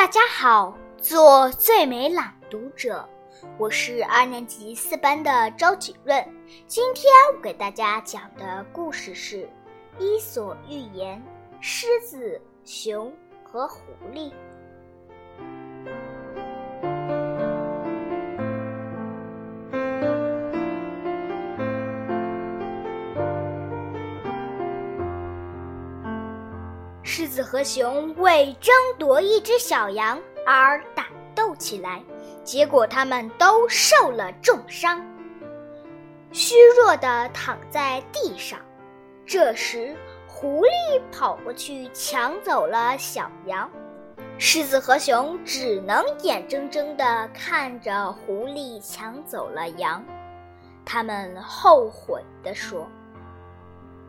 大家好，做最美朗读者，我是二年级四班的周景润。今天我给大家讲的故事是《伊索寓言》：狮子、熊和狐狸。狮子和熊为争夺一只小羊而打斗起来，结果他们都受了重伤，虚弱的躺在地上。这时，狐狸跑过去抢走了小羊，狮子和熊只能眼睁睁地看着狐狸抢走了羊，他们后悔地说。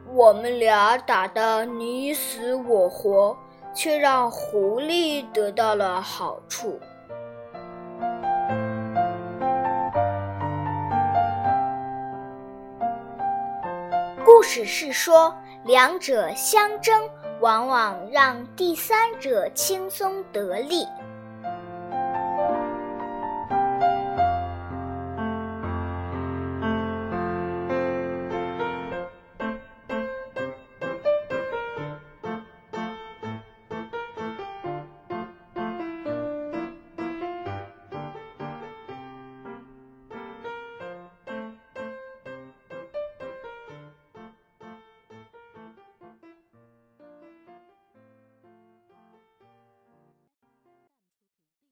我们俩打得你死我活，却让狐狸得到了好处。故事是说，两者相争，往往让第三者轻松得利。